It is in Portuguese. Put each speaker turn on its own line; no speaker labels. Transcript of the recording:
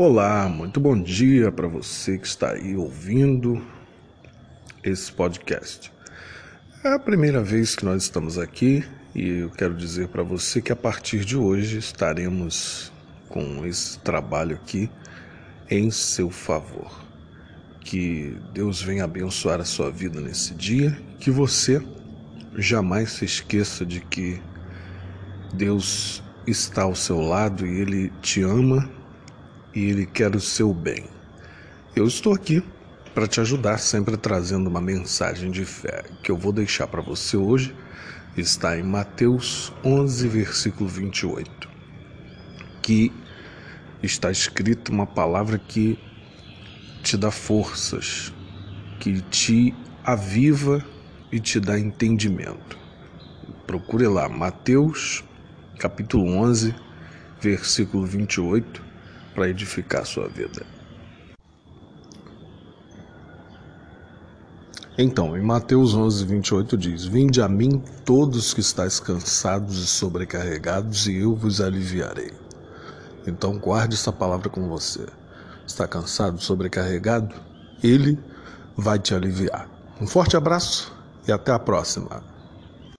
Olá, muito bom dia para você que está aí ouvindo esse podcast. É a primeira vez que nós estamos aqui e eu quero dizer para você que a partir de hoje estaremos com esse trabalho aqui em seu favor. Que Deus venha abençoar a sua vida nesse dia, que você jamais se esqueça de que Deus está ao seu lado e Ele te ama e Ele quer o seu bem. Eu estou aqui para te ajudar, sempre trazendo uma mensagem de fé que eu vou deixar para você hoje. Está em Mateus 11, versículo 28, que está escrito uma palavra que te dá forças, que te aviva e te dá entendimento. Procure lá, Mateus capítulo 11, versículo 28, para edificar sua vida. Então, em Mateus 11, 28 diz: Vinde a mim todos que estáis cansados e sobrecarregados, e eu vos aliviarei. Então, guarde essa palavra com você. Está cansado, sobrecarregado? Ele vai te aliviar. Um forte abraço e até a próxima.